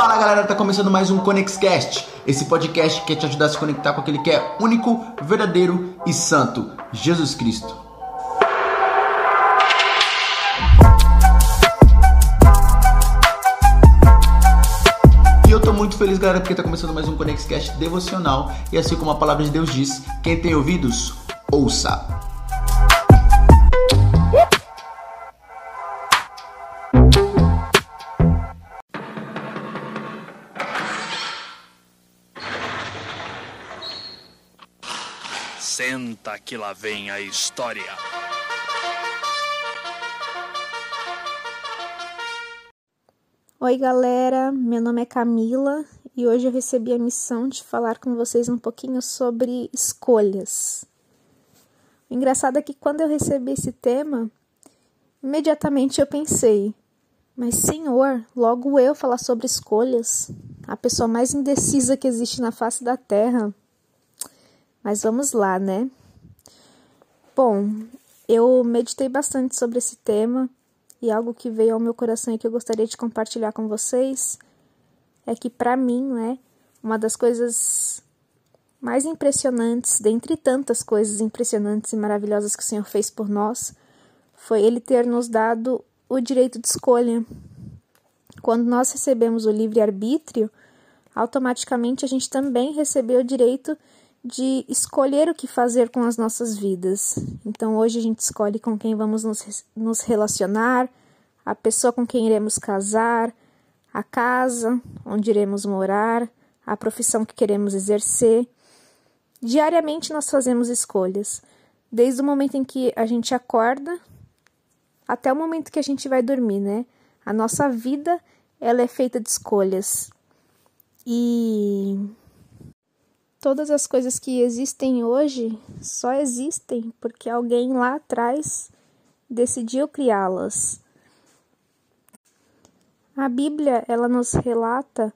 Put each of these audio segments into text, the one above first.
Fala galera, tá começando mais um ConexCast, esse podcast que quer te ajudar a se conectar com aquele que é único, verdadeiro e santo, Jesus Cristo. E eu tô muito feliz galera porque tá começando mais um ConexCast devocional e assim como a palavra de Deus diz, quem tem ouvidos, ouça. Senta que lá vem a história. Oi, galera. Meu nome é Camila e hoje eu recebi a missão de falar com vocês um pouquinho sobre escolhas. O engraçado é que quando eu recebi esse tema, imediatamente eu pensei: mas, senhor, logo eu falar sobre escolhas, a pessoa mais indecisa que existe na face da terra. Mas vamos lá, né? Bom, eu meditei bastante sobre esse tema e algo que veio ao meu coração e que eu gostaria de compartilhar com vocês é que para mim, né, uma das coisas mais impressionantes, dentre tantas coisas impressionantes e maravilhosas que o Senhor fez por nós, foi ele ter nos dado o direito de escolha. Quando nós recebemos o livre arbítrio, automaticamente a gente também recebeu o direito de escolher o que fazer com as nossas vidas. Então hoje a gente escolhe com quem vamos nos, nos relacionar, a pessoa com quem iremos casar, a casa onde iremos morar, a profissão que queremos exercer. Diariamente nós fazemos escolhas, desde o momento em que a gente acorda até o momento que a gente vai dormir, né? A nossa vida ela é feita de escolhas. E Todas as coisas que existem hoje só existem porque alguém lá atrás decidiu criá-las. A Bíblia, ela nos relata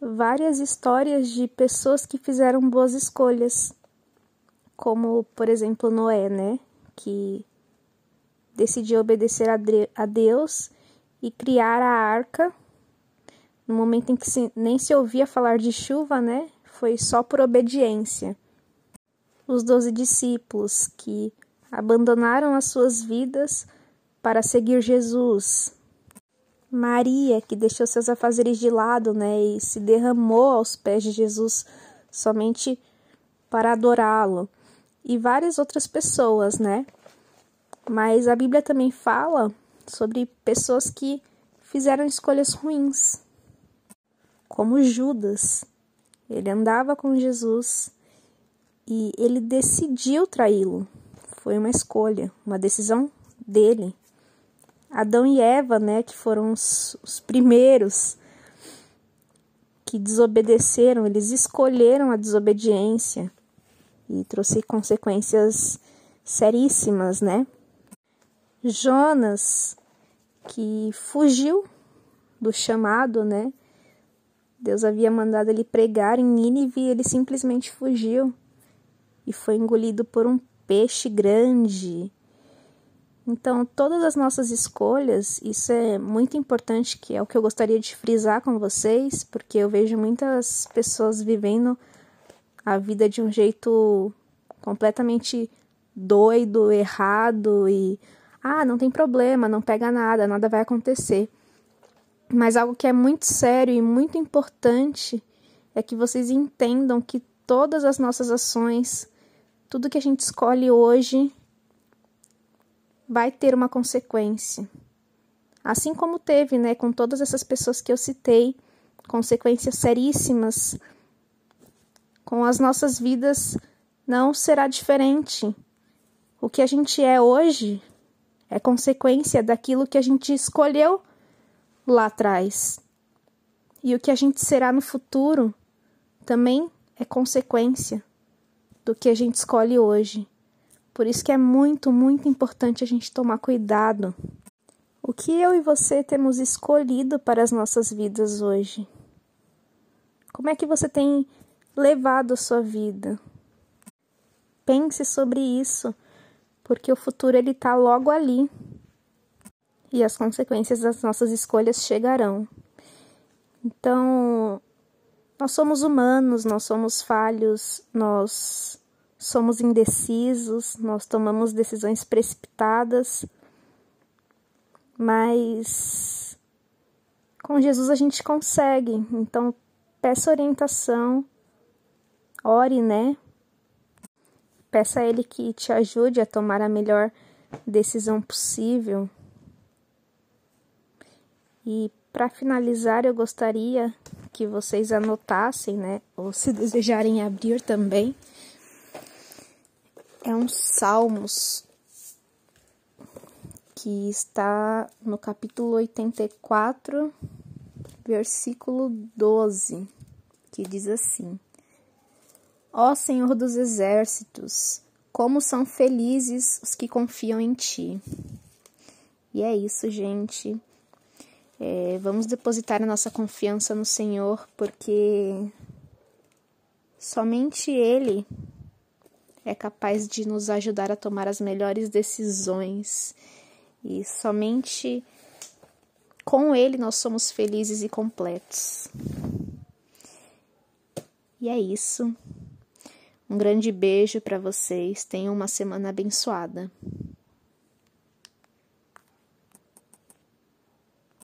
várias histórias de pessoas que fizeram boas escolhas, como, por exemplo, Noé, né, que decidiu obedecer a Deus e criar a arca no momento em que nem se ouvia falar de chuva, né? Foi só por obediência. Os doze discípulos que abandonaram as suas vidas para seguir Jesus. Maria, que deixou seus afazeres de lado, né, e se derramou aos pés de Jesus somente para adorá-lo. E várias outras pessoas, né? Mas a Bíblia também fala sobre pessoas que fizeram escolhas ruins, como Judas, ele andava com Jesus e ele decidiu traí-lo. Foi uma escolha, uma decisão dele. Adão e Eva, né, que foram os, os primeiros que desobedeceram, eles escolheram a desobediência e trouxe consequências seríssimas, né? Jonas, que fugiu do chamado, né? Deus havia mandado ele pregar em Nínive e ele simplesmente fugiu e foi engolido por um peixe grande. Então, todas as nossas escolhas, isso é muito importante, que é o que eu gostaria de frisar com vocês, porque eu vejo muitas pessoas vivendo a vida de um jeito completamente doido, errado e ah, não tem problema, não pega nada, nada vai acontecer. Mas algo que é muito sério e muito importante é que vocês entendam que todas as nossas ações, tudo que a gente escolhe hoje, vai ter uma consequência. Assim como teve, né, com todas essas pessoas que eu citei, consequências seríssimas, com as nossas vidas não será diferente. O que a gente é hoje é consequência daquilo que a gente escolheu lá atrás. E o que a gente será no futuro também é consequência do que a gente escolhe hoje. Por isso que é muito, muito importante a gente tomar cuidado. O que eu e você temos escolhido para as nossas vidas hoje? Como é que você tem levado a sua vida? Pense sobre isso, porque o futuro ele está logo ali e as consequências das nossas escolhas chegarão. Então, nós somos humanos, nós somos falhos, nós somos indecisos, nós tomamos decisões precipitadas, mas com Jesus a gente consegue. Então, peça orientação, ore, né? Peça a Ele que te ajude a tomar a melhor decisão possível. E para finalizar, eu gostaria que vocês anotassem, né? Ou se desejarem abrir também. É um Salmos que está no capítulo 84, versículo 12, que diz assim: Ó Senhor dos exércitos, como são felizes os que confiam em ti. E é isso, gente. É, vamos depositar a nossa confiança no Senhor, porque somente Ele é capaz de nos ajudar a tomar as melhores decisões e somente com Ele nós somos felizes e completos. E é isso. Um grande beijo para vocês. Tenham uma semana abençoada.